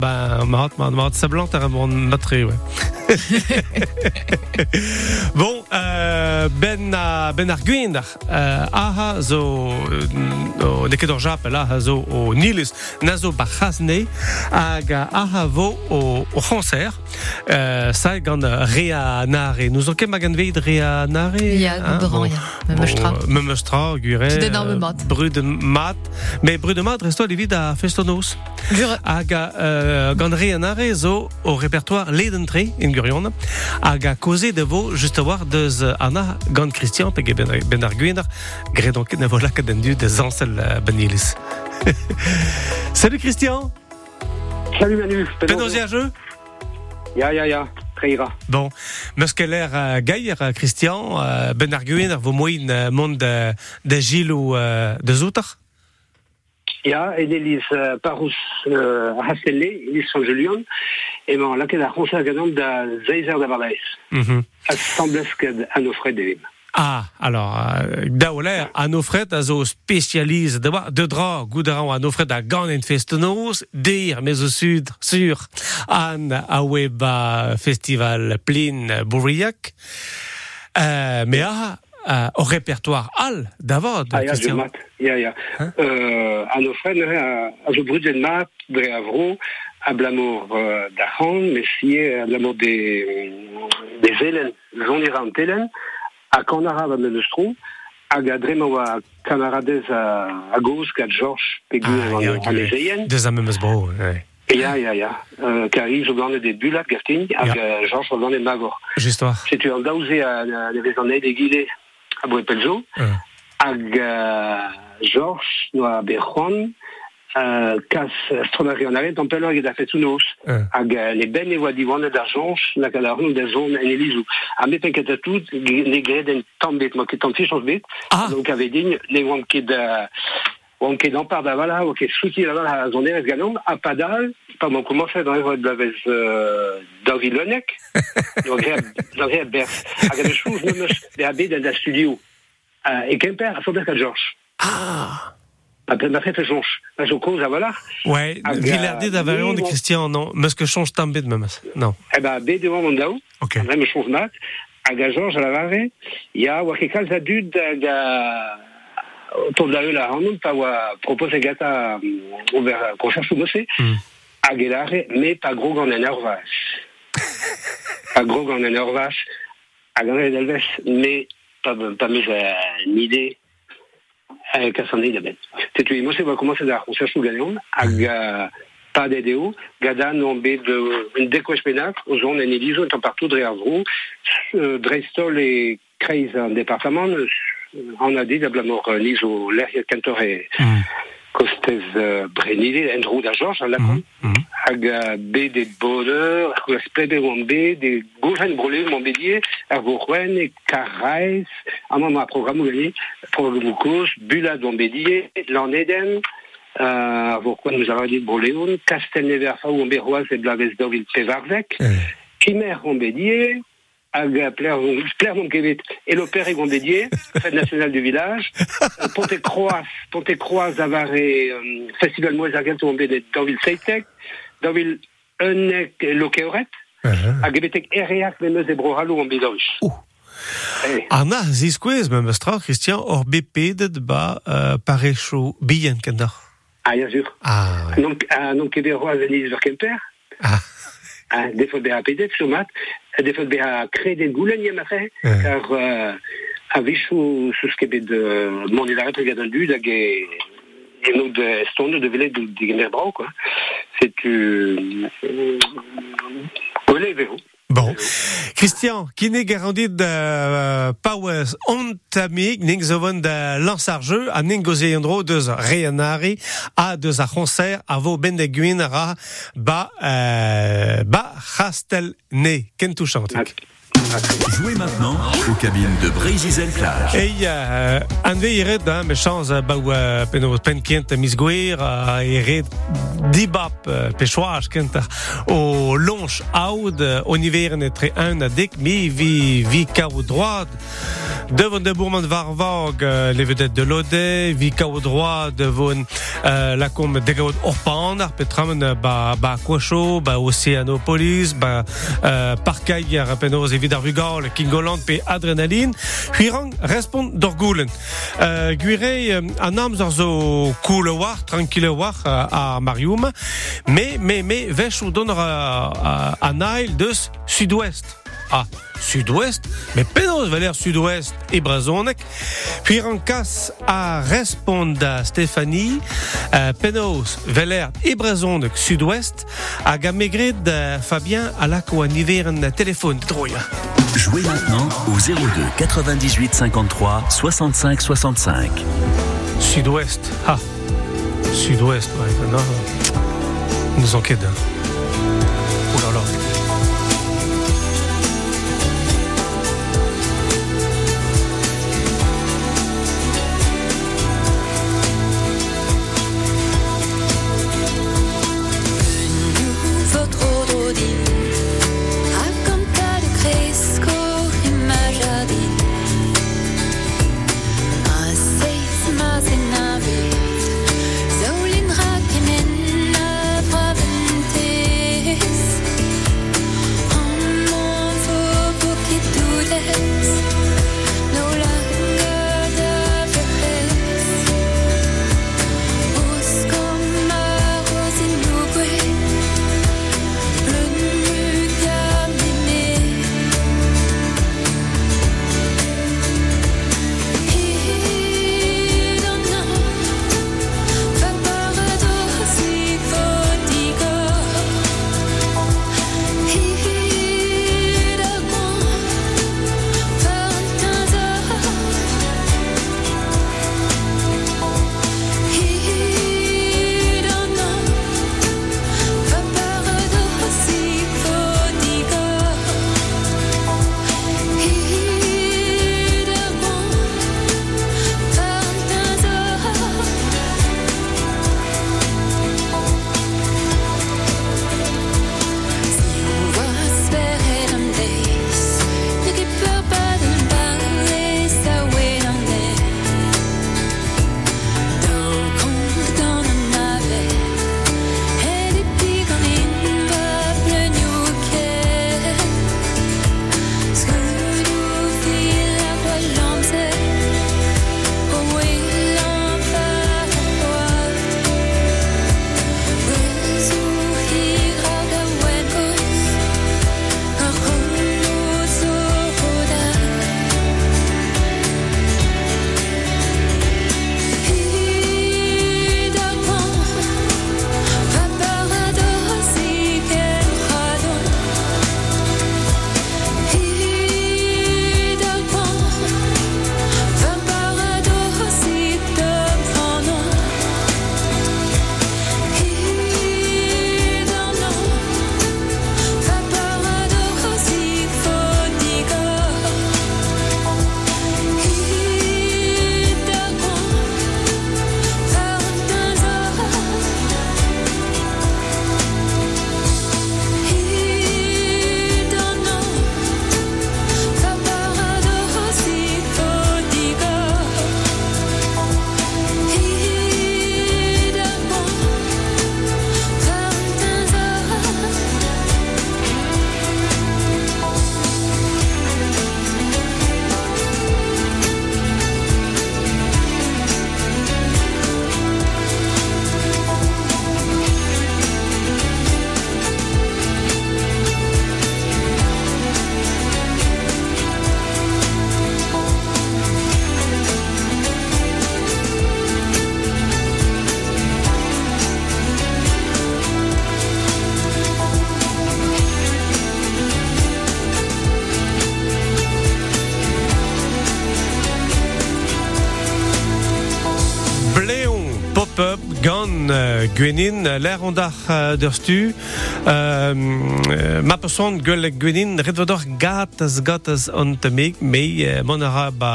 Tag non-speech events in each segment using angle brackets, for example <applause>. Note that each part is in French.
Ben, mat, mat, mat, sablant ar bon matre, ouais. <laughs> bon, euh, ben, a, ben ar gwendar, euh, aha zo, euh, o neket ur japel, aha zo o nilis, na zo bar chasne, hag aha vo o, o chancer, euh, sa gant rea nare. Nous ket ma gant veid rea nare? Ya, ya. Gure. Tout mat. Bru de mat. Mais bru de mat, resto evit a festonos. Hag euh, gant re an are zo o repertoire ledentre in Gurion hag a koze de vo just a war deus euh, ana gant Christian pe ben, ben ar gwendar gre donc ne vola ket den du de zansel uh, benilis. <laughs> Salut Christian, Salut Manu. a jeu Ya, ya, ya. Très ira. Bon, meus keller uh, gair uh, Christian, ben ar gwendar vo moin uh, mont de, Gilles ou de Zoutar Ya, et Elis uh, Parous uh, Hastelle, Elis San Julian, et bon, là, qu'elle a conseillé à Gadam da Zeiser da Bardais. -hmm. Assemblès qu'elle a nos frais de vim. Ah, alors, euh, daoler, a zo spécialise de, de dra goudaran an ofret a gant en festenos, dir, mais au sud, sur, an a weba festival plin bourriac, euh, mais a, euh, au répertoire al, d'avod, Ah, je mat. Hein? Euh, a zo brud en mat, dre avro, a blamour euh, da han, mais si a blamour des, des elen, ira an telen, a kanara va me neustro, hag a drema oa kamaradez a, a goz kat Georges pegur Ah, an, ya, an gure. ezeien. Deus a memes bro, ouais. Ya, ya, ya. Euh, Kari, zo gant de bulat gartin, hag yeah. Georges zo gant e magor. An aide gile a boe pelzo, Euh. hag uh, Georges no a be Juan, uh, kas stronari an aret an pelo hag da fet. Euh. Hag ne ben e oa diwan da Georges, na kad ar nou da zon en elizou. A met pen ket a tout, ne gred en ma ket an fichans bet, donc ave din, ne oan ket oan ket d'ampar da vala, oan ket souti da vala a padal, pa man komanse dan evo da vez uh, da vilonek, donc da re a bers. Hag a de chouz nemes de a bet da studio. Uh, e kemper a sober kat Georges. ah, A pen da fet a jonch. A zo koz a vala. ouais, Hag, Villardet euh, d'Avarion de. Christian, non, meus que change tambet de memes, non. E ba bet de oan an daou, Ok. Même chose mat. Hag a Georges a la oa ket kalz a dud hag a autour da eul a hanon pa oa propose gata um, ober koncherch ou mosse, Mm. hag e lare, me pa grog an en ur vas. pa grog an en ur vas, hag an e delvez, me pa, pa mez a nide euh, kas an eid a bet. Tetu e mosse oa komanse da koncherch ou ganeon, hag a pa dedeo, gada non bet de un dekoech penak, o zon en elizo en partout dre ar vro, euh, dreistol e kreiz an departament, an a dit ablamor euh, niz o lerriet kantor e Mm. kostez euh, brenile, en drou da Georges, an lakon, Mm. Mm. hag a bet de bonheur, hag a splebe oan bet, de gojan brole oan bedier, ar vorwen e karraiz, an man ma programmou gani, programmou koz, bulad oan bedier, lan eden, nous avons dit broleon, kastel never fa oan beroaz e blavez dovil pevarzek, Euh. Kimer oan bedier, hag a pler, pler non kevet, e lo pere oan bedier, fête nationale du village, euh, Ponte Croaz avare euh, festival moez agent oan bet dovil seitek, dovil unnek lokeoret, Uh-huh. hag ebetek ereak memeus e brohalo. Oh. Eh, Anna, ziskwez, me mestra, Christian, or bepedet ba uh, parecho bihan kendar. ah, ya zur. Ah, ouais. Non, ah, non ket roaz en iz ur kemper, Ah, ah, defot be a pedet chomat, defot be a kredet goulen yem afe, car euh, a vichou sous ket bet de mon ilaret regard an dud hag e e nou de stonde de velet de gemer brau, quoi. C'est tu... Ole vero. Bon. Christian, qui n'est garanti de uh, Powers ontamik, ning zovon de lansarjeu, a ning goze yandro deus reanari, a deus a concert, a vo ben de gwin ra ba, uh, ba chastel ne, kentou chantik. Ah. Jouez maintenant aux cabines de Brésil Plage. Et uh, an ve iret da me chans uh, ba uh, pen o pen kent mis gwer uh, iret dibap pechoaj kent o lonch aoud uh, o niveren etre un a dek mi vi vi kao droad devon de bourman varvag uh, le vedet de lode vi kao droad devon uh, la kom degaod orpan ar petramen uh, ba ba Quacho ba Oceanopolis ba uh, parkai ar penoz evit ar vugal Kingoland pe adrenaline Huirang respond d'orgoulen. Uh, Guire uh, an amzer zo cool war, tranquille war uh, a Marium, me, me, me, vech ou donner uh, uh, an ail deus sud-ouest. Ah, sud-ouest, mais penaos valer sud-ouest e brazonek. Puis en cas a respond a Stéphanie, uh, penaos valer e brazonek sud-ouest, a gamegred uh, Fabien a la niveren téléphone droia. Jouez maintenant au 02 98 53 65 65. Sud-ouest. Ah, sud-ouest, ouais. Non, nous enquête. Gwenin, l'air on dar uh, der stu, uh, ma person gueule gwenin, redvodor gatas gatas on te meg, me uh, mon ara ba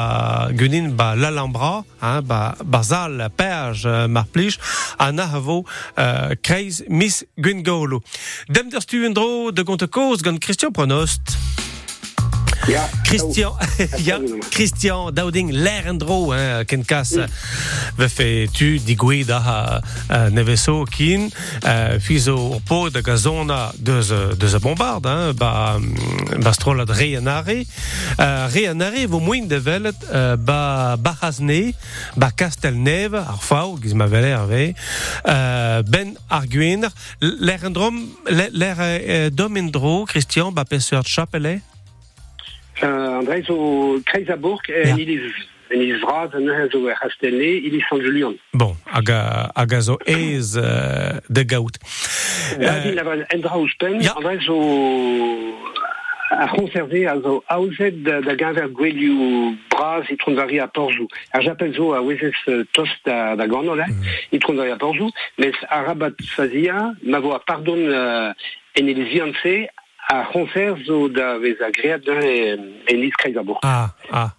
gwenin ba l'alambra, hein, ba, ba zal perge mar plij, an a havo uh, kreiz mis gwen golo. Dem der stu en dro de gont koz gant Christian Pronost. Ja. Christian, ja. <laughs> Christian Dowding, l'air en dro, hein, ken kas, ve fe tu digwe da ha uh, neveso kin, fizo po da gazona deus, euh, deus bombard, hein, ba, mm, ba strolad reanare. Uh, reanare vo moin de velet ba Bahazne, ba Castelneve, ar fau, giz ma veler ve, ben ar gwener, l'air en drom, l'air uh, dom en dro, Christian, ba peseur chapelle, Uh, André zo en il is en en zo er Julian. Bon, hag a, hag a zo ez uh, de gaout. Da din lavan en Ja. Zo a conservé a zo aouzet da, da gaver gwelioù braz a. Ar zo a wezes euh, tost da, da ganola, a mes a rabat fazia, ma vo a pardon uh, en il zianse a conserve zo da vez a great da en, lis Kreisaburg. Ah, ah.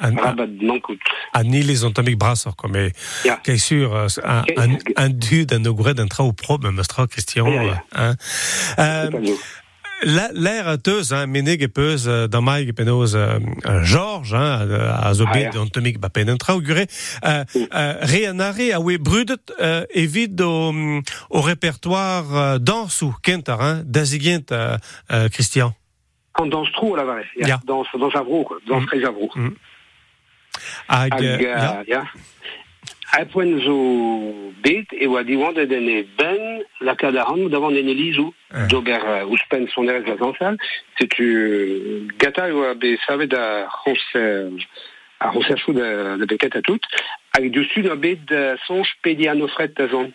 An, an, Rabat mankout. an ili zont amik brasor, kom e, Ja. kei sur, an, an, an dud an ogred an trao prob, me stra Christian. Ja, ja. Hein. Euh, L'air a teus, hein, menig e peus, uh, da mai e penoz uh, uh, Georges, hein, a zo Ah, bet ja. an temik ba pen an trao gure, uh, uh, re an are a oe brudet uh, evit o, um, o repertoire uh, dansou, kentar, hein, da zigent, uh, uh, Christian. En danse trop la vraie. Ja. Ja. Dans, dans Avro, quoi. Dans Mm. très Avro. Mm. Hag, Hag, uh, uh, ja. Ja. A poen zo bet, e oa diwant den e ben la kadaran davant en elizou. Ja. D'ober ouspen la zansal. Tu gata oa be savet a a de beket a tout. Hag du sud a bet de sonj pedi an ofret da zon.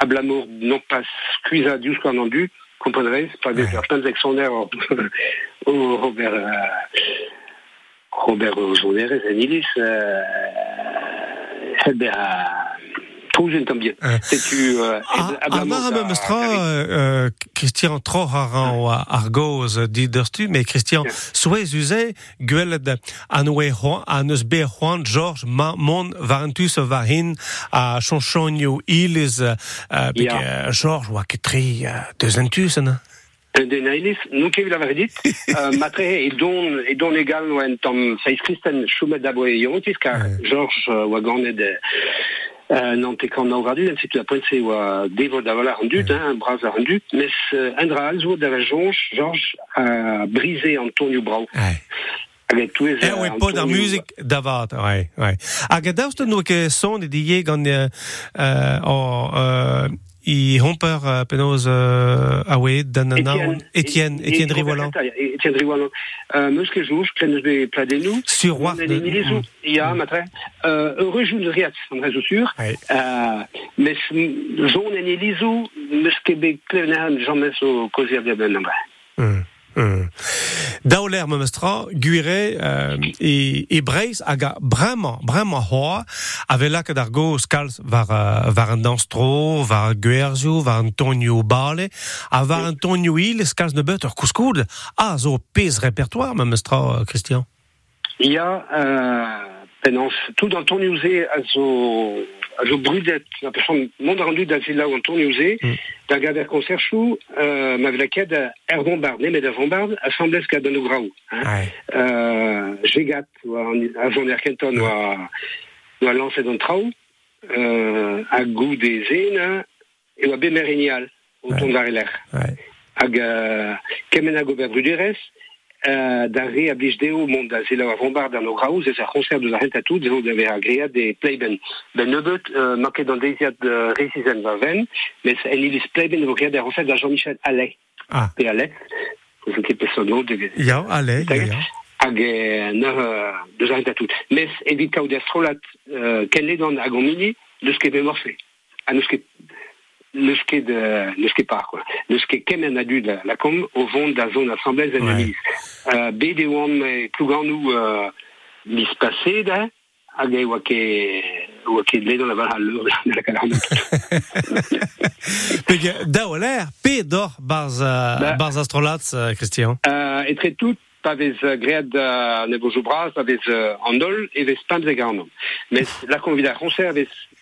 A blamour non pas skuiza dius kwa nan du, komponrez, pa des Ouais. ar plein zexoner o o Robert uh, Robert Ozoneres en ilis euh, Heber a trouzen tam bien. Euh. C'est tu euh, Ah, mestra, euh, Christian tro haran o argoz diderstu, mais Christian Ja. souez uze gweled an oe Juan, an eus be Juan George ma, mon varentus va hin a chonchonio ilis uh, uh, Ja. uh, George uh, Den Ailis, nou kevi la verdit, <laughs> euh, matre e don, e don egal oen tam seiz kristen e. Georges euh, oa ganet de euh, kan nao vardu, oa devo da vala rendut, hein, bras a rendut, mes euh, endra alzo da la jonge, Georges a brisé Antonio Brau. Oe pod ar ouais. Hag a daoust nou ke son e uh, uh, uh, i homper uh, penoz uh, a oe dan an naon Etienne, Etienne Rivolan. Etienne Rivolan. Euh, meus jouj, pladenou. Sur On de- matre. Euh, heureux joun de riat, rezo sur. Ouais. Euh, pleven Jean de ben. Mm, mm. Daoler ma mestra, guire euh, e, e breiz hag a bremañ, bremañ hoa, a vela ket ar goz kalz var, uh, var an danstro, var gwerzio, var an tonio bale, a var an tonio il, kalz ne bet ur kouskoud, a zo pez repertoire ma mestra, euh, Christian. Ya, euh, penans, tout dans ton usé a zo, a zo brudet, a pechon mond rendu da zila ou an ton usé, Mm. da gader koncerchou, euh, ma vlaket er vombard, ne met er vombard, assemblez ka don o graou. Hein. Euh, Jegat, oa an- a zon er kenton, oa, oa lancet an trao, euh, a gou de zen, e oa be merenial, o ton var eler. Ai. hag uh, kemen a gober bruderez, uh, da re a blij deo mont da zela a vombard an o graouz ez a concert deus a rent a tout, da ver a. Ben nebet, uh, market an deiziat de resizen va ven, mes en ilis playben vo great da recet da Jean-Michel Allais. Ah. Pe Allais, zo ket peso no de Ya, ale, ya, ya. hag e uh, deus a rent a tout. Mes evit kaout er strolat uh, ken ledan hag an mini, deus ket. A neus ket neus ket, uh, neus ket par, quoi. Neus ket kemen a dud la, la kom o vont da zone assemblez en Ouais. ouais. uh, Bede oan me plouganou uh, lis passé da, hag e oa ket ou qui est dans la valhalla, la calarme. <laughs> Peg daoler, pe d'or barz, euh, Bah. barz euh, Christian. Euh, et très tout, pas vez euh, gread euh, ne vos bras, pas vez euh, andol, et vez spam ze garnom. Mais la vez mm,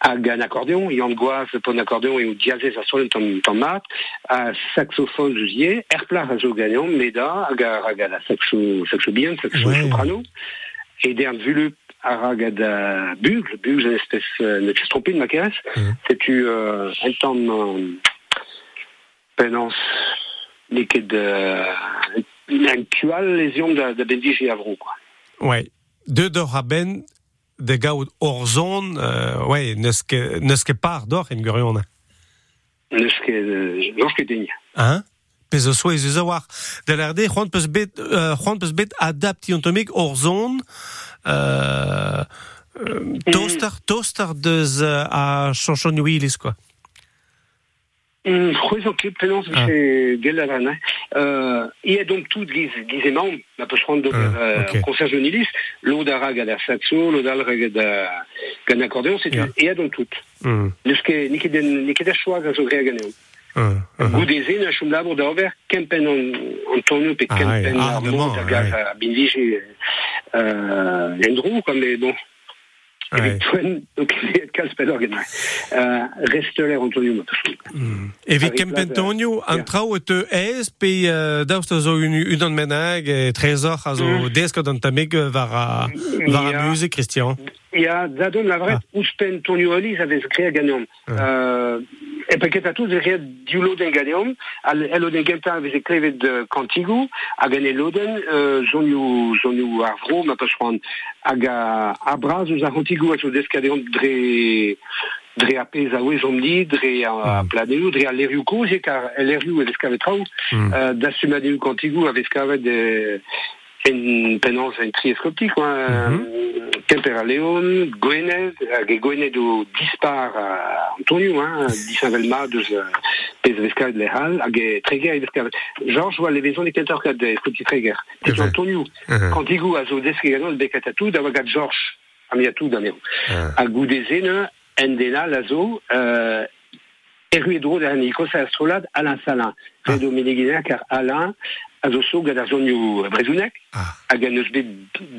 hag an accordéon, et an goaz pon accordéon et au diazez a sol ton, ton mat, a saxophone jouzier, erplar a zo gagnant, meda, hag a hag a la saxo, saxo bien, saxo Ouais. soprano, et d'ern vulu a da bugle, bugle, une espèce, euh, ne t'es trompé de ma caisse, Mhm. c'est tu, euh, un temps, euh, liquide, de, un de bendige et avro, quoi. Ouais. De d'or a ben, de gaout hor zon, euh, ouais, neus ket par d'or en gurion. Neus ket deigne. Hein? Pez o soez eus a war. De l'erde, c'hoant peus bet, euh, peus bet adapti antomik hor zon, euh, euh, toaster, toaster deus a chanchon quoi. Mm, C'hwez o ket penans Ah. vise gel avan, hein. Euh, ia donc tout giz, giz emaon, ma peus c'hoant d'ober Ah, euh, ok. concert journalist, l'od a rag a da saxo, l'od a rag a ia ket, ni ket den, ni ket a a zo gre a ganeon. hum, hum. Goudeze, na choum labor da ober, kempen an, an tonio, pe Ah, kempen ouais, ar mont, a gaz a bindige, euh, l'endrou, comme, bon. Evit. Euh, Resteler Antonio, c'hoant. Evit kempentonio, la- an trao e te ez, pe daoust a zo un, un an menag, e trezor a zo Mm. desket an tameg euh, var a, var a muse, Christian. Ja, dadon lavret, Ah. ah. ouspen Tonio avait créé gagnant. Ah. Euh, e paket a tous créé du loden gagnant, al elo den genta avait créé de Cantigo, a gagné loden, euh, zonio, zonio arvro, ma hag a, a braz eus a Cantigo a zo deskadeon dre, dre a pez a oez omni, dre a Mm. planeu, dre a trao, Mm. euh, da sumadeu Cantigo avait eskavet de, en penance en. Mhm. Kemper a Leon, Goenez, hag e Goenez o dispar a Antonio, hein, disavelma deus pez vescavet le hal, hag e treger e oa e kentor kad treger. Antonio, Mhm. a zo beket a tout, gad Georges, a tout da en dena la zo, euh, da astrolad Alain Salin. Ah. Redo car Alain a zo so gad ar zonio brezounek, Ah. hag an eus bet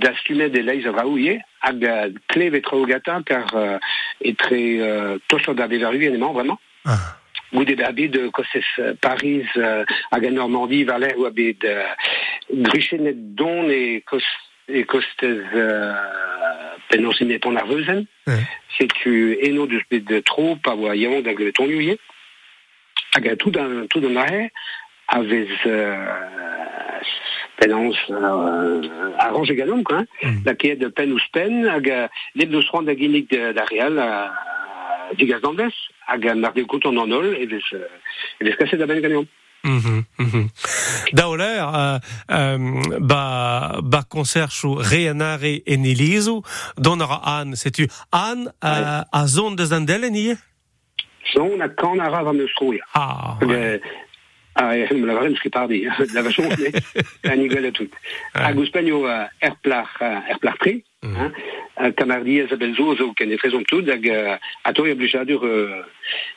dastumet de leiz a raouie, hag a klev e traogata car euh, etre euh, tosor da bevaru en emañ vraiment. Ah. Goude da bet de kosez euh, Paris euh, hag a Normandie valer ou a bet euh, gruchenet don e kos e kostez euh, penaos in epon ar veuzen. Ouais. Setu eno deus bet de tro pa oa yaon da glevet tonioie. Hag a tout an tout an ahe euh, euh, quoi. De pen ou spen hag a leb deus de- da real a digaz d'andes hag a mar de an vez euh, vez kaset da ben gagnant. Daoler, euh, euh, ba, ba reanare an, setu an euh, a zon deus an delen ie? Son a kan a rav am eus troia. Ah, ouais. Ah, <laughs> me <laughs> la varem skri pardi, la vachon, mais a nigel a tout. Hag ouz uh, kamardi a zabel zo, ken tout, hag a to e blijadur uh,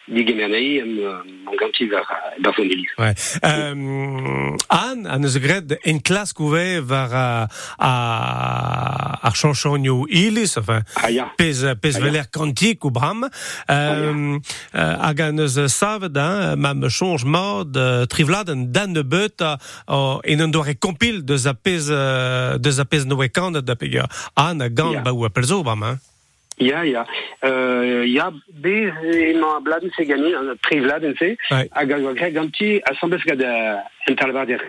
digemernei am uh, an ganti var, var von elis. Ouais. Euh, Anne, an eus gred en klas kouve var a, a, ar chanchonio ilis, enfin, Ah ya, pez, pez Ah, ya. veler kantik ou bram, euh, euh, hag an eus savet, hein, mam mod, euh, dan de beut, en an doare kompil deus a pez, euh, deus a pez noe da a gant, Ya. ba ou a pelzo bram, hein? ya, ya. Uh, ya bez ema bladen se gani, an tri vladen se, hag a greg ganti, a sambez gad uh, en talvar der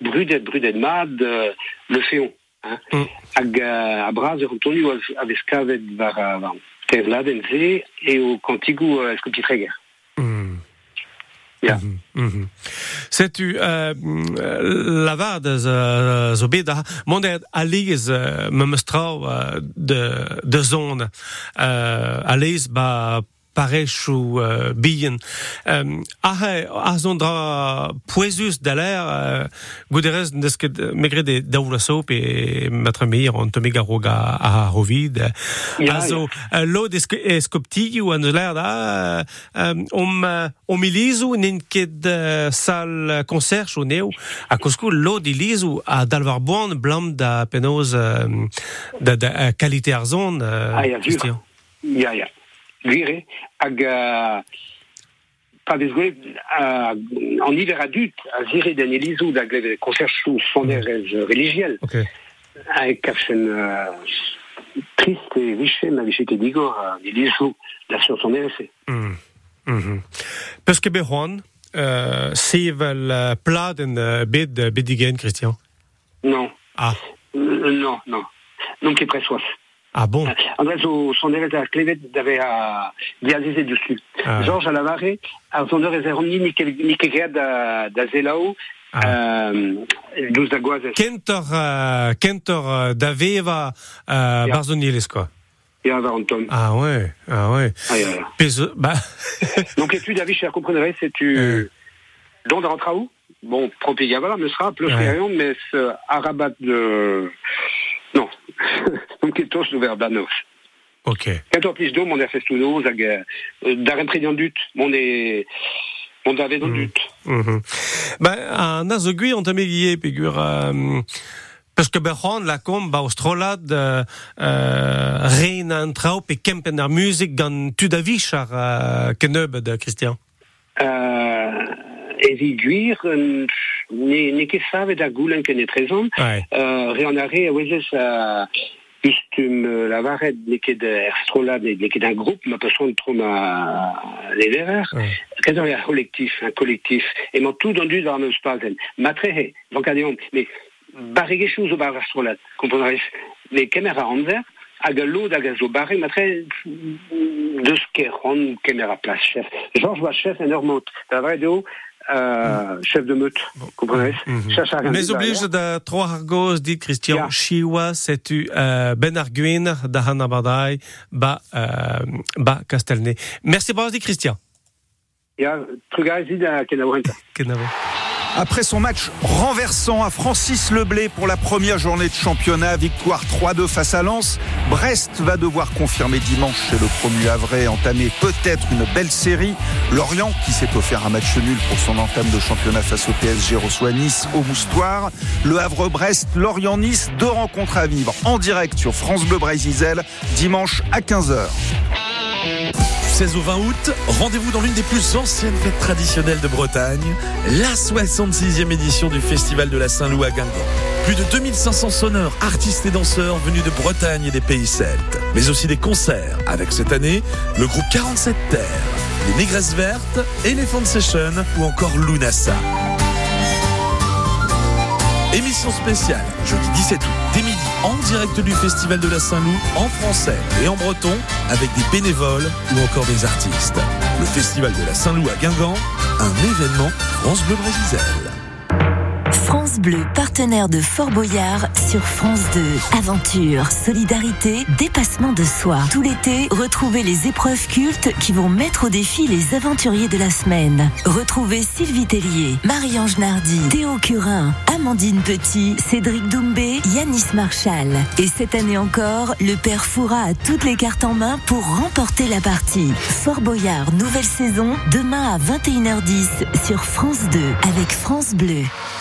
brudet, brudet mad, uh, le féon. Hein. Mm. hag uh, a braz ur tonu a vez kavet var, var tevladen se e o kantigou uh, skouti treger. Mm. Ja. Setu de zo, bet da mondet aliz uh, me mestrau uh, de, de zone uh, aliz ba parech ou uh, bihan. Um, a a zon dra poezus da l'air uh, gouderez neus ket megre de daoula sop e matre meir an tome garog a, a rovid. Ja, a zo uh, lo eskoptigi ou an l'air da uh, um, om, uh, om ilizou nin ket uh, sal concert o neo a kosko lo di lizou a dalvar boan blam da penoz da, da uh, qualité ar zon uh, Ah, ja, Christian. Ja, Gwire, hag uh, pa vez gwe, uh, en hiver adulte, a zire den elizou da gleve konserchou religiel, Ok. a e kafchen uh, trist e viche, ma viche ket digor, a elizou da sur sonerez. Mm. Mhm. Peus ket be c'hoant, euh, sevel uh, pladen uh, bed bedigen, Christian? Non, Ah, Euh, non, non. Non ket presoas. Ah bon André, zo sonerez a klevet d'ave a diazeze dessus. Ah. Georges a lavare, a sonerez a ronni ni ket ni ket gead da, da zelao, Ah. euh, da. Kentor, uh, kentor uh, da veva uh, Ja. barzonielez, quoi. Et un an tom. Ah ouais, ah ouais. Ah, ja, ja. Pez, bah, <laughs> Donc, et tu, David, je comprendrais, c'est tu. Euh. Don rentra où? Bon, propéga, voilà, me sera, plus Ouais. rien, mais ce arabat de. Non. <laughs> Vers Banos. ok. Quand on plus d'eau, mon affaire tout nous, d'arrêt prédient dut, mon est. On avait dans le but. Mhm. Ba, an a zo gwi an tame gie pegur... Um, Peus ket be c'hoant la kom ba o strolad uh, uh, rein an trao pe kempen ar musik gant tud a vich ar uh, kenebet, uh, Christian. Euh, et viguir, euh, ne ne ket savet a goulen ken e trezon, Ouais. euh, re an arre, a wezez a ustum euh, la varet ne ket er strolad, ne ket un groupe, ma peson tro ma les verrers, Ouais. Quand il y a un collectif, un collectif, et mon tout dondu dans nos spazen. Matrehe, Lyon, mais quelque chose au bar astrolat, comprenez Les caméras en verre, à galo d'agazo barré, matre de ce qu'est rond caméra place chef. Georges va chef énorme, la vraie de haut, euh, chef de meute, comprenez Mhm. Rien Mais oblige da tro ar goz dit Christian Ja. Chiwa setu uh, ben ar gwin da han abadai ba, uh, ba Castelnay. Merci bras dit Christian. Il y a Trugazi à Kenawanta. Kenavo. Après son match renversant à Francis Leblé pour la première journée de championnat, victoire 3-2 face à Lens, Brest va devoir confirmer dimanche chez le promu Havre entamer peut-être une belle série. Lorient, qui s'est offert un match nul pour son entame de championnat face au PSG, reçoit Nice au Moustoir. Le Havre-Brest, Lorient-Nice, deux rencontres à vivre en direct sur France Bleu Brésil dimanche à 15h. 16 au 20 août, rendez-vous dans l'une des plus anciennes fêtes traditionnelles de Bretagne, la 66e édition du Festival de la Saint-Loup à Guingamp. Plus de 2500 sonneurs, artistes et danseurs venus de Bretagne et des pays celtes, mais aussi des concerts avec cette année le groupe 47 Terres, les Négresses Vertes, Elephant Session ou encore Lunasa. Émission spéciale, jeudi 17 août, en direct du Festival de la Saint-Loup, en français et en breton, avec des bénévoles ou encore des artistes. Le Festival de la Saint-Loup à Guingamp, un événement France Bleu Brésil. France Bleu, partenaire de Fort Boyard sur France 2. Aventure, solidarité, dépassement de soi. Tout l'été, retrouvez les épreuves cultes qui vont mettre au défi les aventuriers de la semaine. Retrouvez Sylvie Tellier, Marie-Ange Nardi, Théo Curin, Amandine Petit, Cédric Doumbé, Yanis Marshall. Et cette année encore, le père Foura a toutes les cartes en main pour remporter la partie. Fort Boyard, nouvelle saison, demain à 21h10 sur France 2 avec France Bleu.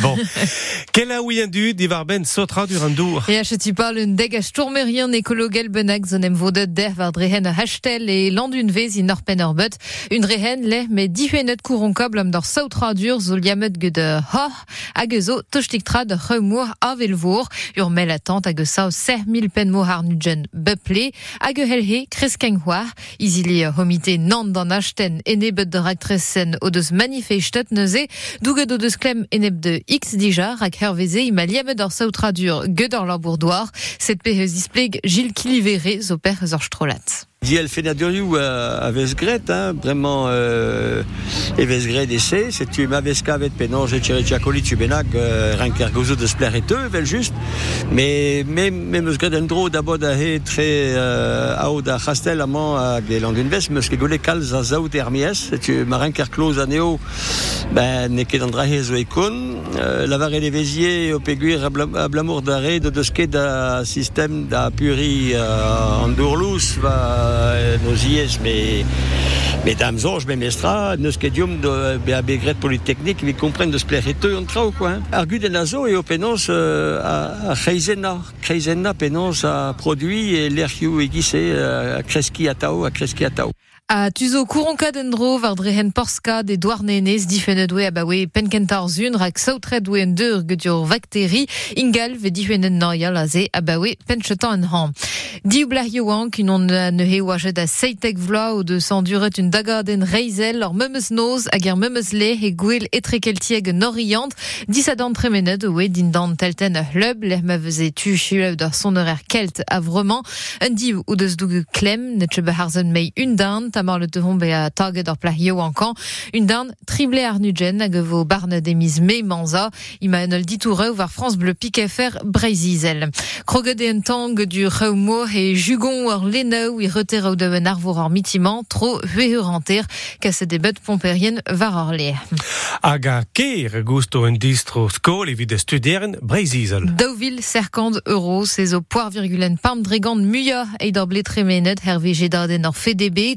Bon. Quel a ouïen du divarben sotra du randour. Et acheti parle un deg a stourmerien écologel benag zonem vodet der var drehen a hastel et landun vez in orpen orbet. Une rehen le mais dihuenet couroncob l'homme d'or sautra dur zo liamet ge de ho hag zo tochtik tra de remour a velvour ur mel attente hag sao ser mil pen mo har nugen buple hag helhe kreskeng war isili homité nan dan achten enebet de raktresen o deus manifestet neuze douget o deus klem eneb de X dija rak herveze ima liamet d'or sautra dur ge d'or labourdoir cette pehez displeg Gilles Kilivere zo per. Diel Fenaduriou a Vesgret, hein, vraiment euh, et Vesgret d'essai, c'est tu m'aveska avec Pénonge et Thierry Giacoli, tu benag, euh, Ranker Gozo de Spler et eux, vel juste, mais même même Vesgret Endro d'abord d'ahe très euh, à da Chastel amant à Glandunves, mais ce que golé cal za zaout Hermies, tu Maranker Close à Néo, ben n'est que d'Andrahe zo icon, euh, la varé les Vésiers au Péguir à Blamour d'arrêt de de da système euh, en Dourlous va nos IS, mais mesdames anges, mais mestra, nos skedium de BAB Gret Polytechnique, ils comprennent de se plaire et eux, on trao, quoi. Argu de Nazo et au pénonce à Kreisena. Kreisena, pénonce a produit et l'air qui est guissé à Kreski à Tao, Kreski à Tao. A tuzo kouronka dendro var drehen porska de douarnenez difenet doe abawe penkentar zun rak sautret doe en deur gedur vakteri ingal ve difenet noyal a ze abawe penchetan en ham. Di blah yoan kin on ne he wajet a seitek vla ou de sanduret un dagaden reizel or memes noz hag er memes le e gwell etrekeltieg noriant disadan tremenet oe din dan telten a hlub ler ma veze tu chilev da son er kelt a vreman un di ou deus douge klem net chebe harzen mei un dan tamar le devon be a taget or plah yo ankan un dan trible ar nugen hag vo barne demiz me manza ima en ol war France Bleu Pic FR Breizizel. Kroget en tang du reumo e jugon or lenau i reter ou de un arvour or mitiman tro huehuranter ka se debet pomperien var or le. Hag a ker gusto un distro skol evit studieren Breizizel. Dauville cercand euro se zo poar,en pam dregant muya e d'or ble tremenet hervé jedaden or FDB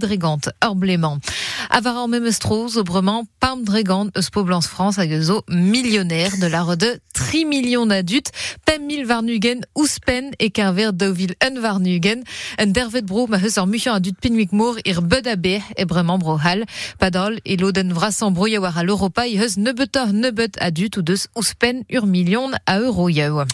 dregant ur bleman. Avar ar memestro zo bremañ pam dregant eus Poblans France hag eus zo millionnaire de la de 3 millions d'adultes, pem mil varnugen ouspen e karver Deauville un varnugen, un dervet bro ma heus ar muchan adut pinwik mor ir bud a be e bremañ brohal, padol e loden vrasan broia war a l'Europa i heus nebetor nebet adut ou deus ouspen ur million a euro yaou.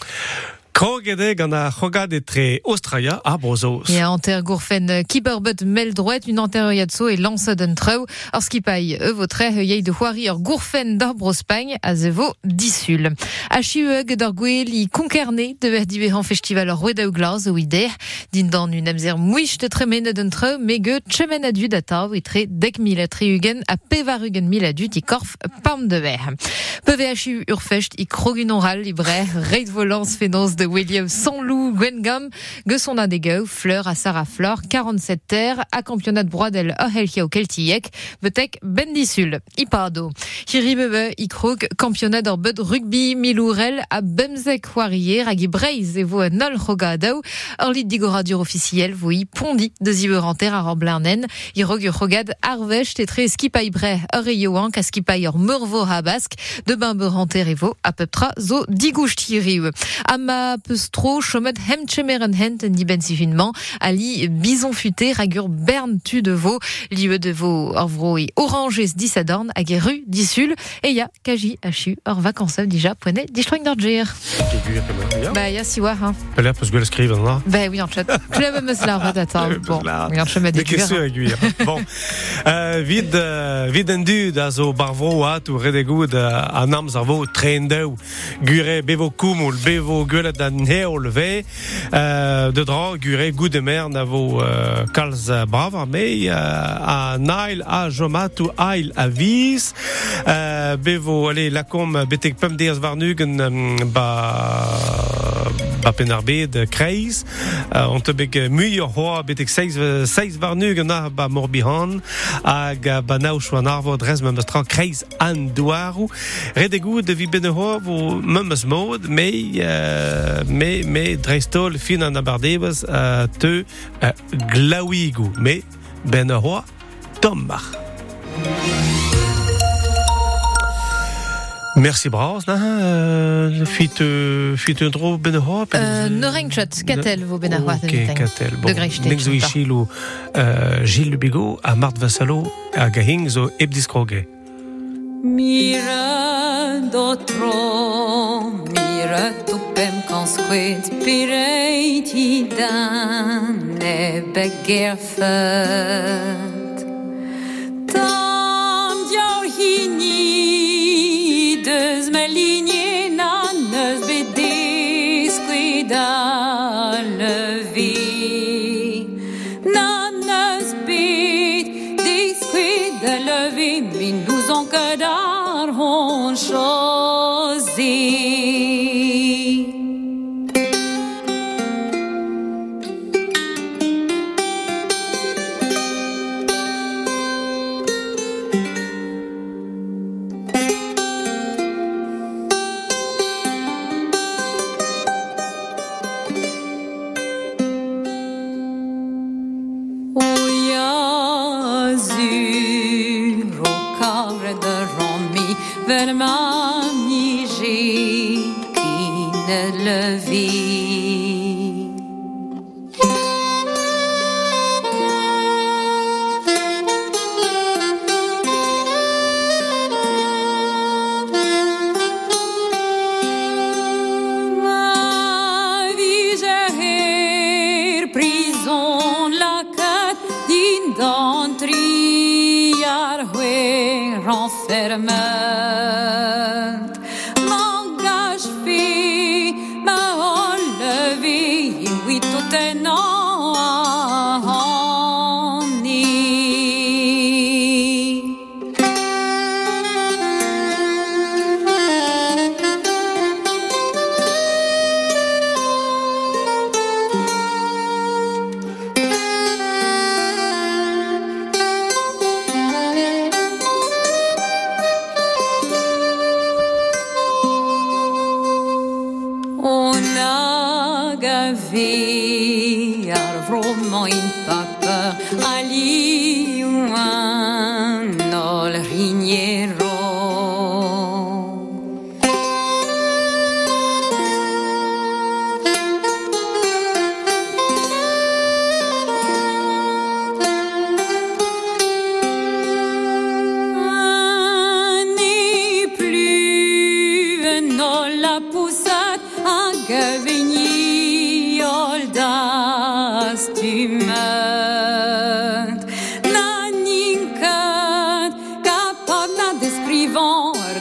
Krogede gant a chogad etre Australia a brozos. Et anter gourfen kiberbet mel droet anterioiad so e lance d'un treu or skipai e votre yei de c'hoari ur gourfen d'ar brospagne a zevo disul. A chiueg d'ar gwell i konkerne de ver diverant festival ur roued glas o ider din dan un amzer mouich de tremene d'un treu me ge tchemen adu data o etre dek mil triugen a pevarugen mil adut i korf pam de ver. Peve a chiu ur fest i krogun oral i bre reit volans fenons de William Sanlou Gwengam ge son adegeu fleur à Sarah Fleur 47 terres à campionat de Broadel a helkia o keltiek betek bendisul ipado hiribebe i krog campionat d'or bud rugby milourel a bemzek warier hag i breiz e vo nol rogadao or lit digo radio officiel vo i pondi de ziberanter a Roblernen i rog ur rogad arvech tetre skipai bre ur e yoan ka skipai ur meurvo ha bask de bimberanter e vo a peptra zo digouch tiriu ama peustro chomet hem tchemeren hent ni ben ali bison futé ragur bern tu de vo lieu de vo orvro et oranges disadorn hag e ru disul e ya kaji achu or vacances dija poene distroing d'orgir. Bah, ya si war, hein. Là, parce que le scriven là. Bah oui, en chat. Club me la redata. Bon, oui, en chat, mais Mais des qu'est-ce cuirs. que guir Bon, <laughs> euh, vid, euh, vid en du da zo barvro at ou redegoud euh, an am zarvo treendeu gure bevo kumul, bevo guelet dan heol ve euh, de dra gure gout de mer na vo euh, kalz euh, brav me euh, a nail a jomat ou ail a vis euh, bevo allez la com betek pum deas varnugen ba ba penarbed kreiz uh, on te beg muier hoa betek seis varnugen ar ba morbihan hag ba nao chouan arvo dres memes tra kreiz an douarou redegou de vi bene hoa vo memes mod me uh, me me dreistol fin an abardebas uh, te uh, glaouigou bene hoa tommar Merci Bras, na, euh, fit, euh, fit un dro ben hop. Euh, Noringchot, Katel, vos benarois. Ok, Katel. Bon, De Greichtek, nek zo j'entends. ichil ou euh, Gilles Lubigo a Marthe Vassalo a Gahing zo ebdiskroge. Mira dotro, mira tupem konskwet pireit i dan e. Tam dior hini deus me linie naneus bedis quida levi. Naneus bed dis quida levi min choisi. that I'm on.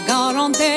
God on there.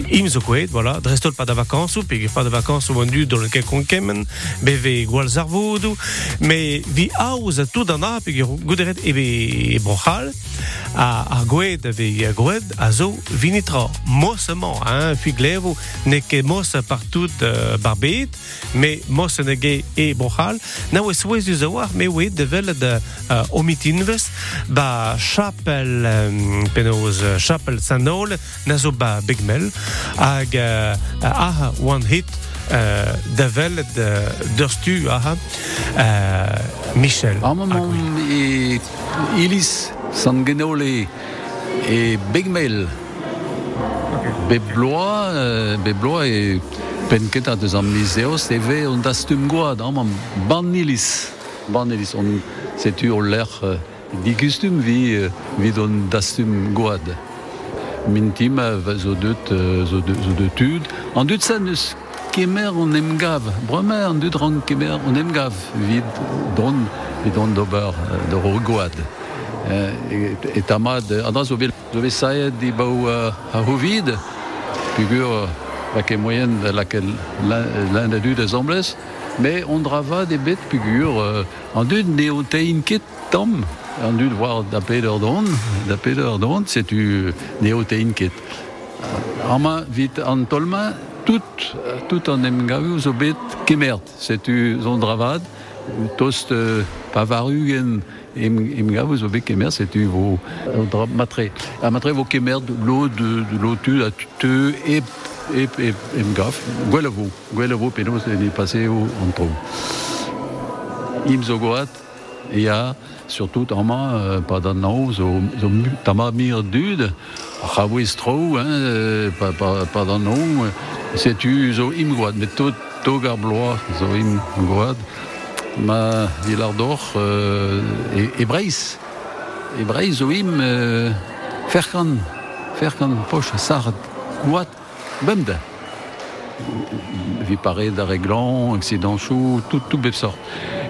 euh, euh, im zo kouet, voilà, drestol vacances ou puis pas de vacances au vendu dans lequel qu'on kemen, beve gwal mais vi aouz a tout an a, puis gouderet ebe brochal, a, a gouet ave gouet a zo vinitra. Mossement, hein, puis glevo, ne ket moss partout euh, mais moss nege e brochal, na oe souez du zawar, mais oui, de vel de uh, omitinves, ba chapel um, penoz, euh, chapel sanol, na zo begmel, hag uh, aha one hit, uh, de vel d'urstu aha, uh, Michel. Ar moment e Ilis, San Genole e Begmel. Bebloa, euh, Bebloa e penket a deus am liseos e ve on dastum goad, am am ban Ilis. Ban Ilis, on setu l'er euh, digustum vi, euh, vi don dastum goad. Min tim a va zo deut, euh, zo deut, zo deut tud. An deut sa neus kemer on emgav. Bremer an deut rang kemer on emgav. Vid don, vid don d'ober, euh, de ro goad. Euh, et, tamad, adra zo vel, zo vel saet di bau a hovid, pugur la ket moyen de laquelle l'un des deux des ombles, mais on drava des bêtes pugur, en deux néotein ket tom, en deux voir da peder don, da peder don, c'est tu néotein ket. En main, vite en tolma, tout, tout en emgavu kemert, c'est tost euh, pavarugen, em, em gav zo bet kemer, c'est tu vo matre. A matre vo kemer de l'eau de, de l'eau tu, a te et et passé au en tro. Im zo goat, et surtout en main, euh, pas d'un an, zo, zo mu- tama mir dud, Rawis tro, hein, euh, pas, pas, pas d'un an, c'est tu zo im goat, mais tout, tout gar bloa, zo ma Villardor euh, et, et Breis. Et Breis zo im euh, ferkan, ferkan goat, bemda. Vi paré d'arréglant, accident chou, tout, tout bep sort.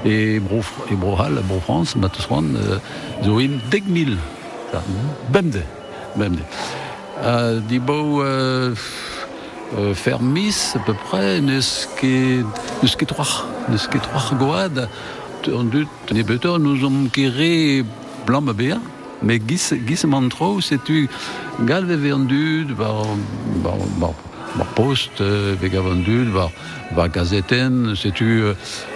Et bro, et brohal, bro France, Matoswan, euh, zo im deg mil. Ça, Bemde, bemde. Euh, di beau euh, fermis à peu près, neus ket neus ket troar, neus ket troar goad. Ne beter nous om kere blanc ma bea, mais gis, gis man tro, c'est tu galve vendud, bar, bar, bar, bar post, euh, vega vendud, bar, bar gazeten, c'est tu, euh,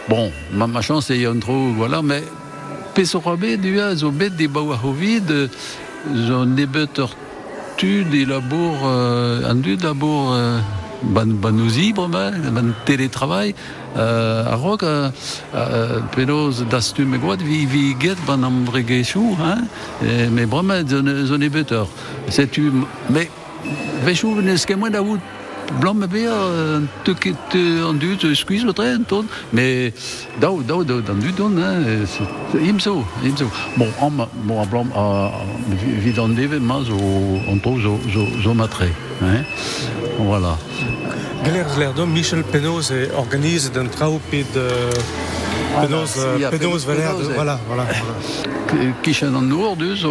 bon, ma, chance est un trop, voilà, mais pesorabe du a zo bet des baoua hovid, zo ne beter tu des labour, euh, labour, euh, ban, ban ouzibre, ban, ban télétravail, euh, a rog, euh, euh, goad, vi, vi get ban hein, mais bremet zo ne, zo ne beter. C'est tu, mais, vechou, ne ske moen da wout, blanc me beer, euh, te ket euh, an dut, euh, skuiz le tren, ton, mais dao, dao, dao, don, hein, et c'est- imso, imso. Bon, en, ma- bon, a blanc, a, vid an deve, ma zo, on trouve zo, zo, zo matre, hein, voilà. Galer Lerdom, Michel Penaos et organise d'un trao Penaos, Ah, si, euh, Penaos Valer, Penaos, voilà, voilà. Kichen an nour deus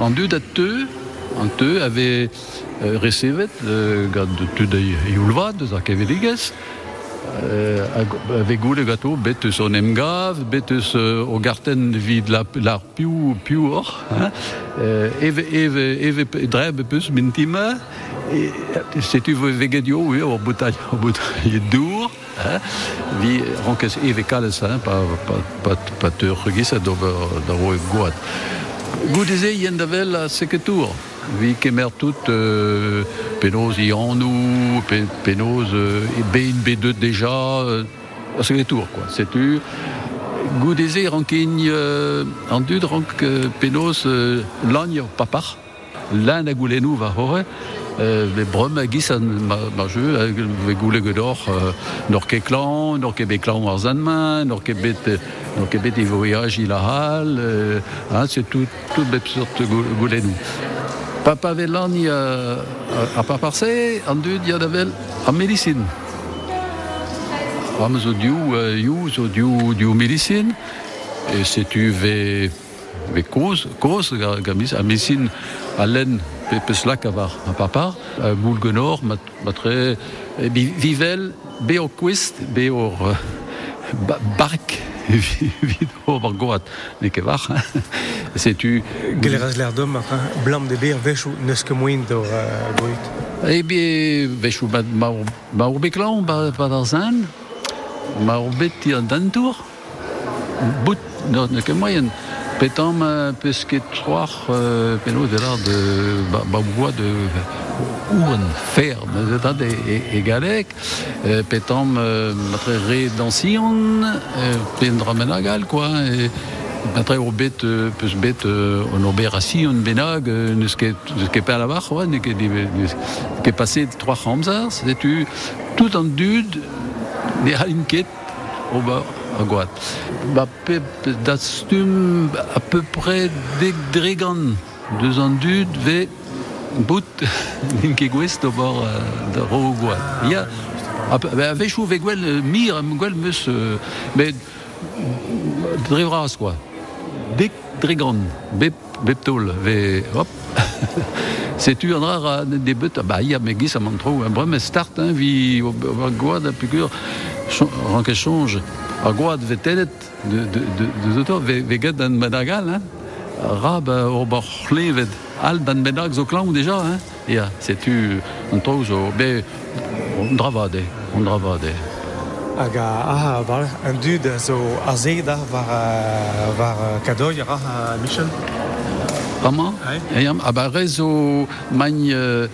an dud a teu an teu euh, recevet euh, gant tud a iulvad deus ar keveliges euh, ag- ave goule gato bet eus on eus euh, o garten vid la, la piou or hein, euh, eve, eve, eve dreb peus min tima et setu vo vegedio oui, o boutaille <laughs> o boutaille dour hein, vi rankes eve hein, pa pa pa pa te regis a d'ober da ro goat Goudeze yen davel a seketour. Vi kemer tout euh, penaos i anou, pe, penaos euh, e B1, B2 déjà, euh, quoi. Rankin euh, an dud rank euh, penaos euh, goulenou va. Euh, brum euh, euh, ket ket ket euh, ket e euh, hein, c'est tout, tout bet sorte goulenou. Papa velan y a, a, a paparse, an dud y a davel a médecine. Euh, you, médecine, et c'est tu ve, ve cause, cause, gamis, a médecine, a len, pe, pe slak a var a papar, a boul genor, mat, matre, vivel, be o kwist, be <laughs> o euh, ba, bark, vid o war goat, ne ke var, setu... Geleraz l'air d'homme, blanc de beer, vechou, neus ket moin uh, goit. E be, vechou, ma, ma, ma ur beklan, ba, ba dar zan, ma ur bet ti an dantour, bout, no, moyen, petam euh, peus ket troar, euh, peno de l'art de, ba, de ouren fer, mais c'est e, e, e galek, euh, petam euh, matre re dansion, euh, pen dramenagal, quoi, et, Après, au bet, euh, bet, euh, on benag, euh, per la var, ouais, ne passé trois ramsars, c'est tu, tout en dud, ne halin ket, au bas, à goat. Ba, pe, pe, da stum, à peu près, deg dregan, deux ve, bout, n'in ket euh, de. Ya, a, a vechou ve gwell, euh, mir, am gwell meus, euh, quoi. A de beut, ba ia me gis a start, hein, vi a a de, de, de, de an medagal, hein, rab o bor vet al dan medag zo klaou deja, hein, ia, setu an tro zo, be, on dravade, on dravade. Hag a, bar, un dud zo a ze da var, uh, var uh, kadoi ra uh, Michel. Et, um, ah bah, réseau magne euh,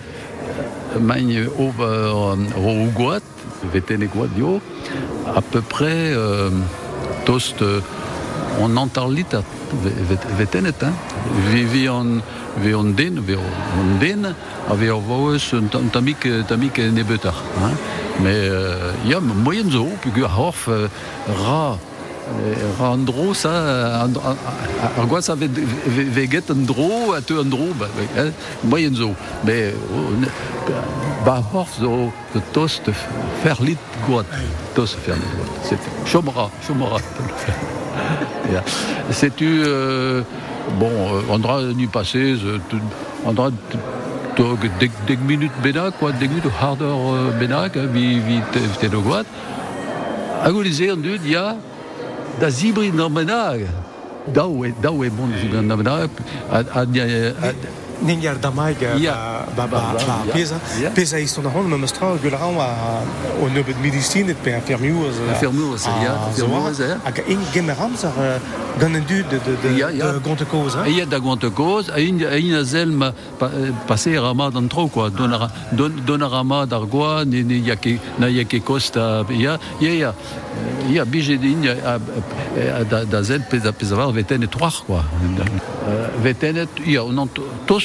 magne over euh, goat, goat dio, à peu près euh, toast euh, on entend l'ita véténet hein? Vivi en on den, vi on den, voit un tamik tamik hein. Mais il y a moyen zo, puis horf euh, ra ra an dro ça an- an- an- ar gwaz a ve ve- ve get an dro a te an dro moyen zo mais horf zo de de fer lit goat tos fer lit c'est chomra chomra Ja. c'est tu euh, bon euh, on dra nu passé on dra tog deg, deg minut bennak quoi deg minut harder euh, bennak vi vi te, te no goat agolize an dud ya da zibri na bennak daou e daou e bon zibri na bennak a a a Ningar da maig Ja. ba, ba, ba, ba Ja. peza. Ja. Peza is ton hon, me mestra gulran a o neubet medicine et pe infirmious. Infirmious, ja, infirmious, ja. Hag in gemerams ar uh, gant en dud de, de, de, Ja, ja. de gonte koz. E ya da koz, a in, in a zel ma pa, eh, pase rama d'an tro, quoi. Don a, don, don a rama d'ar gwa, ne, ne, ya ke, na ya ke kosta, ya, ya, ya, ya, bije din, ya, a, a, da, da zel pez a pez a var veten et troar, quoi. Uh, veten et, ya, on tos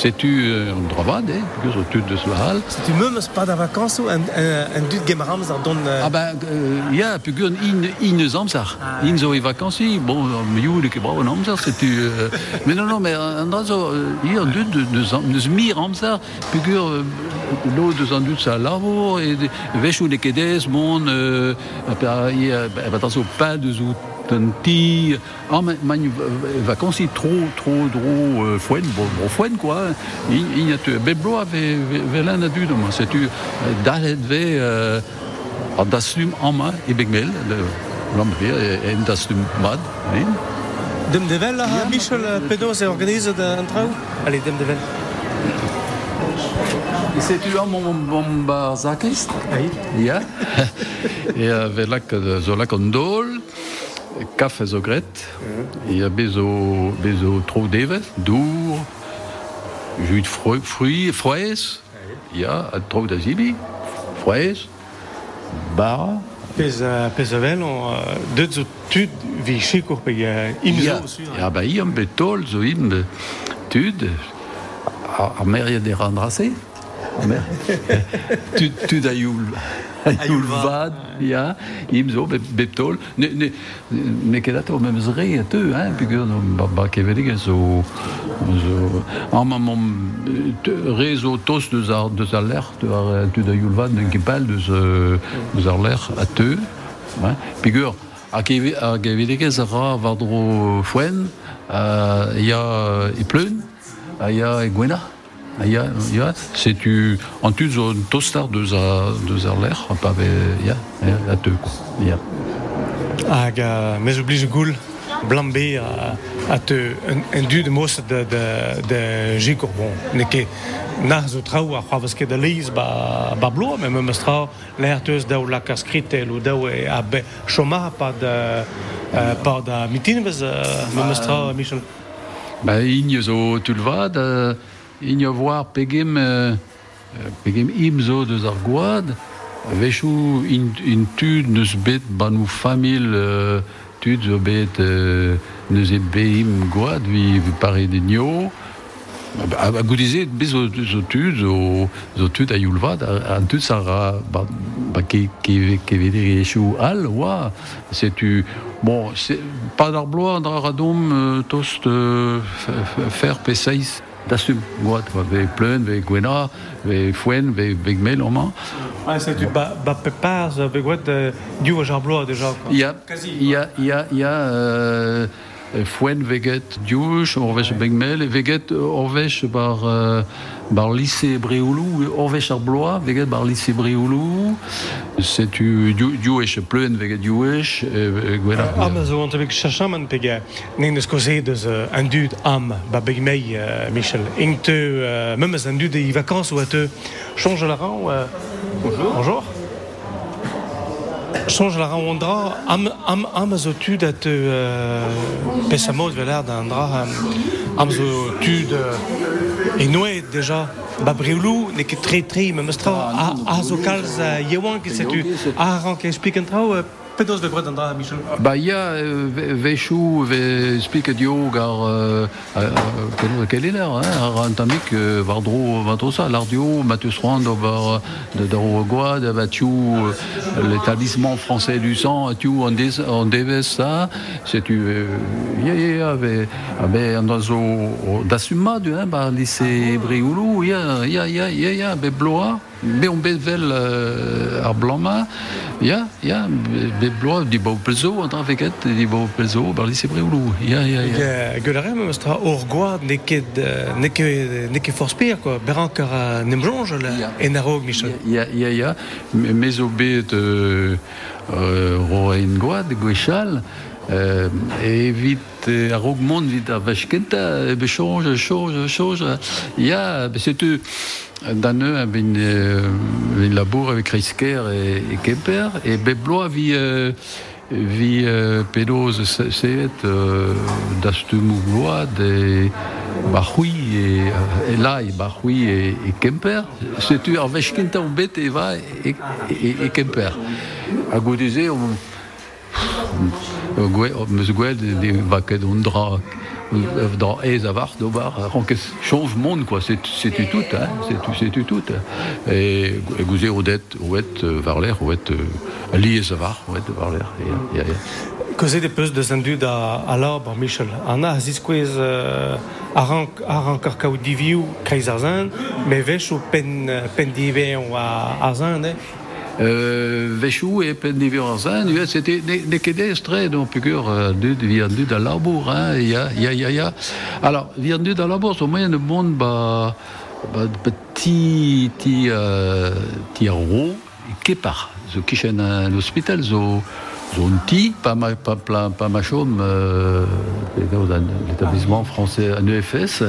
c'est tu un dravade de Tu memes pas da vacances un, un, un dud gemerams ar don... Uh, ah ben euh, in in zamsar in zo i vacances bon miou le kebra en amsar c'est euh, mais non non mais un zo i un de de de de amsar pugur euh, l'eau de sa lavo et vechou le kedes mon euh, pas de zo tanti ah mais man vacances trop trop trop euh, foine bon quoi il y a tu avait velen a du moi c'est tu dalet ve euh, ar dastum ama e begmel le lambrier en dastum mad hein Dem de vel, uh, Michel uh, Pedos e organizet uh, an trao? Allez, dem de vel. Et c'est tu mon mon barzakist Oui. Ja. <laughs> E a velak zo lak an dol, kaf zo gret, e a bezo, bezo tro devet, dour, jus de fruit, fruit, froes, ja, a tro da zibi, froes, bar, Pez, uh, pez a vel, on, zo tud vi chikour pe imzo. Ja, ja ba i am betol zo im tud a, a meria de randrase. A mer- tud, tud a <laughs> youl. Julvad, ja, imzo, be- betol. Ne, kedat o mem zre a teu, hein, pigur no ba, kevelige zo, zo, am am rezo tos deus ar, deus ar ler, tu ar, tu da Julvad, ne kepal deus, euh, deus ar ler a teu, hein, pigur, a keve- a kevelige a ra vardro foen, a ya e pleun, ya e gwena, a ya, ya, setu, an tu zo tostar deus a, deus ar ler, a pa ve, ya, ya, a teu, quoi, ya. Hag uh, mes oblige goul blambe a, a te un, du de mos de, de, de jikor bon. Ne ket na zo trao a c'hoavaz ket da leiz ba, ba blo, me me mestra l'air teus daou la kaskritel ou daou e a be choma pa da, uh, pa da mitin vez uh, me mestra Michel. Ba igne zo tulvad, igne voir pegem, uh, pegem im zo deus ar vechou in, in tud neus bet banou famil uh, tud zo bet uh, neus e be im gwad vi, vi pare de nio, a, a bez zo, zo tud, zo, zo tud a youlvad, a, a tud sa ra, ba, ba ke, ke, ke echou al, oa, setu, bon, se, pa d'ar bloa, d'ar radom, euh, tost euh, goat, va, ve pleun, ve gwena, foen, ve, ve gmel, oman. Ouais, c'est du ba, ba pepaz, be gwet uh, du blo déjà. Il y a, il y a, il y a, il y a euh, foen veget diouch, orvech begmel, veget orvech bar, euh, bar lycée Breoulou, orvech ar bloa, veget bar lycée Breoulou, c'est tu diouech pleun veget diouech, euh, gwena. Ah, maar zo want heb ik chachaman pege. Nee, dus cosé dus uh, un dude am ba beg mei uh, Michel. Ing te uh, même un dude de vacances ou te change la rang. Uh, bonjour. Bonjour. La rang ondra am am am zo tu dat uh, pesamo de l'air d'un dra am, am zo tu de et noé déjà ba breulou ne que très très même stra a a zo kalz yewan que c'est tu a que explique un trao pedos de gros d'andra Michel? Ba ya euh, ve- vechou ve dio gar euh, euh, quel quel est l'air hein? Ar an tamik euh, vardro vardro ça. L'ardio Matheus Rwand bar de daro goa de batiu l'établissement français du sang tu on des on devait ça. C'est tu euh, ya ya ya ve an du hein bar lycée Brioulou ya ya ya ya ya be be on bevel euh, ar blama ya ya be be bloa di bo plezo an tra veket di bo plezo bar lycée Brioulou ya ya ya Gulare me stra or goad ne ket euh, ne ket ne ket force pire quoi. Beran kar a Ja. en arog Michel. Ya, ya, ya. Me- Mes o bet euh, euh, ro en goad, gwechal, euh, evit euh, ar augment vit ar vachkenta, e be change, change, change. Ya, be setu, dan eux, ben, euh, ben labour avec Risker et, et Kemper, et be bloa vi... Euh, vi euh, pedoz se- seet euh, d'astu mougload et et, euh, et lai, Bachoui et, et Kemper. C'est tu ar vechkenta o bet eva et, et, et Kemper. Godeze, on, meus gwell de vaket on dra dans ez avart do bar ranke change monde quoi. C'est c'est tout hein. C'est tout et et gouze odet ouet var l'air ouet li ez avar ouet var l'air et et Cosé de l'arbre Michel. An a ziskwez uh, aran aran kar kaout diviou kreiz arzan, me vech o pen euh, pen arzan Euh, Vechou et Pendiviranzan, c'était des kedestres, donc piqûre de viandu dans l'arbour, hein, il y a, il y a, il y a, il y a. Alors, viandu dans l'arbour, au moyen de monde, bah, bah, petit, petit, euh, petit ro, un hôpital, zo, zo ti, pas ma, pas, pas, ma euh, l'établissement français, un EFS,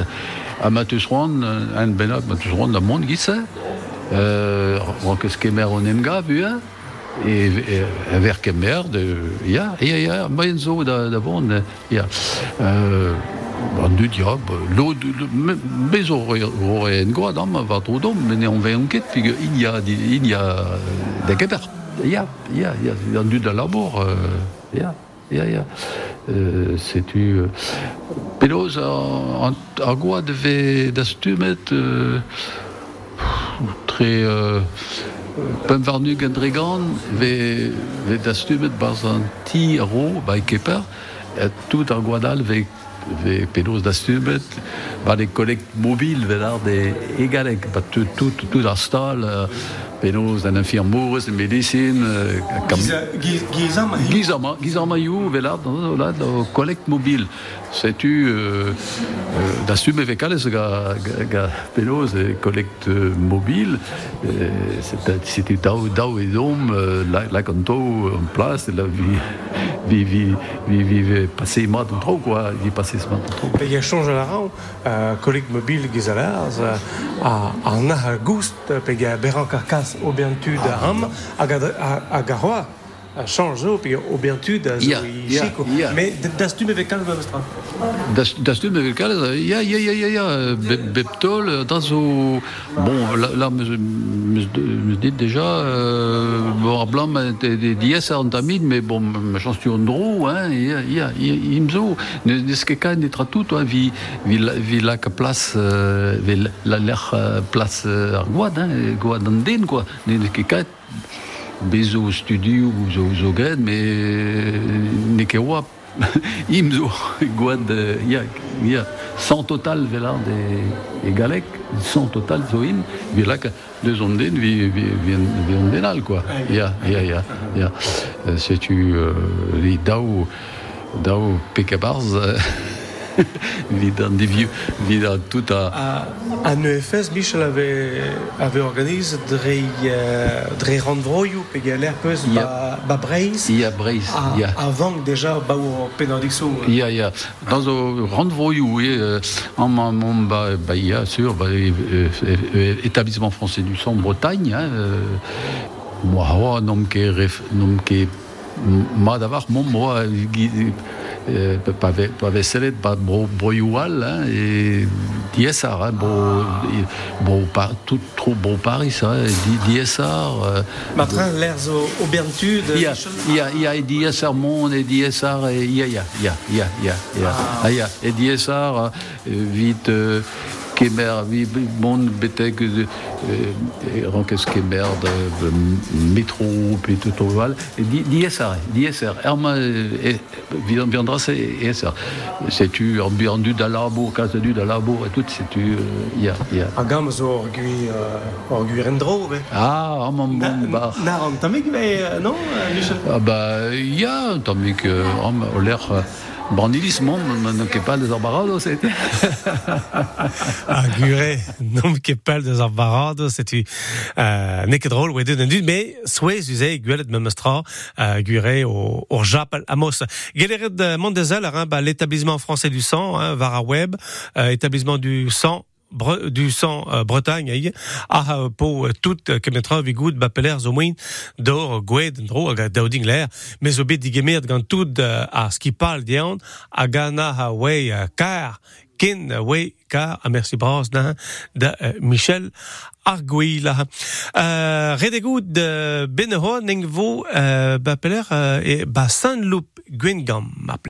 à Matusron, un le monde, qui sait? Euh, Ronkes Kemer on Emga, vu, hein, et, et vers Kemer, de, ja, ja, ja, moyen zo d'avant, ja, euh, bon, du diable, l'eau, mais aurait une goa d'homme, va trop d'homme, mais on va enquête, puis il y a, il y a des Kemer, ja, ja, ja, il y a euh, ja, ja, ja. Euh, euh, en en goa euh, très euh, Pumvarnu Gendrigan, ve, ve da stumet bas an ti a ro, ba e keper, et tout ar gwadal ve ve penaos da stumet, ba de collect mobil ve ar de egalek, ba tout, tout, tout ar stal, euh, penaos an infirmourez, euh, kam... Gizam Gizama, Gizama you, vel ar, da, da, da, collect mobil. Setu, euh, euh, da stume ve kalez ga, ga, penaos e collect euh, mobil, euh, c'était dao, dao dom, euh, la, la kanto en place, la vi, vi, vi, vi, vi, mat quoi, vi passer ce mat en trop. Pe ya chanj a ran, uh, kolik mobil gizalarz, uh, a, a nah a goust, pe ya beran karkas obentud a ham, hag a, a, a garroa, a chanj zo, pe ya obentud a zo Ya, i ya, chiko. ya. Me da stume ve kalz da stra. Da, da stume ve kalez, ya, ya, ya, ya, ya, be, beptol, da zo, bon, là, là me, me, me dit déjà, euh, bon, blanc, des dies ar antamid, mais bon, ma chance tu ondro, hein, ya, ya, imzo, ne, ne skeka netra tout, hein, vi, vi, la, vi la ka place, euh, vi la l'air euh, place euh, ar gwad, hein, gwad an den, quoi, ne, skeka bezo studio zo zo gred mais ne ket oa im zo gwad euh, ya ya sans total velar de e galek sans total zo im vi la ka deus on den vi vi vi vi on quoi. Ya ya ya ya Euh, setu euh, li dao dao pekabarz <laughs> <laughs> euh, vi dan de vieux vi dan tout a A, an EFS, Michel avait, avait organisé dre, uh, dre randvroioù, pe ya l'air peus Ya. ba, ba breiz, ya breiz a, ya avant déjà ba o penadixo. Ja, ja. Dans o randvoyou, oui, euh, en mon bah, il y a sûr, bah, euh, euh, euh, établissement français du sang Bretagne, hein, euh, moi, nom que ref, nom que ma d'avoir mon moi, pas veselet, pas bro broyoual, hein, et diessar, hein, bro, bro, pas tout trop bro Paris, hein, di- diessar, euh, Matrin, l'air zo obentud, il y a, il y a, il y a DSR Monde et DSR, et il y a, il y a, il y a, il y a, il y a, ah, il y a, et DSR, euh, vite, euh, Kemer, vite, Monde, Betek, euh, euh, Rankes Kemer, de, puis tout au val, viendra, c'est DSR. C'est tu, ambiandu d'Alabour, case du d'Alabour, et tout, c'est tu, euh, il y a, gam zo orgui, uh, orgui rendro, be. Ah, Na, bon, bah. na tamig, mais euh, non, euh, Michel? Ah bah, il y a, tant mieux que euh, pas des embarados, c'est. Ah, a gure nom ket pell deus ar barado setu uh, neket rol wedun an dud, me souez uze gwelet memestra gure au, Japal Amos. Geleret uh, Mondezel l'établissement français du sang, hein, var a web, uh, établissement du sang Bre, du sang euh, Bretagne aïe. A euh, po euh, tout euh, kemetra vi gout bapeler zo moin dor gwed dro hag a dauding mais o bet digemet gant tout euh, a a gana ha euh, kar ken euh, wei kar a merci bras da euh, Michel Arguila. Euh, neng vo, euh, bapeler, euh, e ba Saint-Loup Gwengam,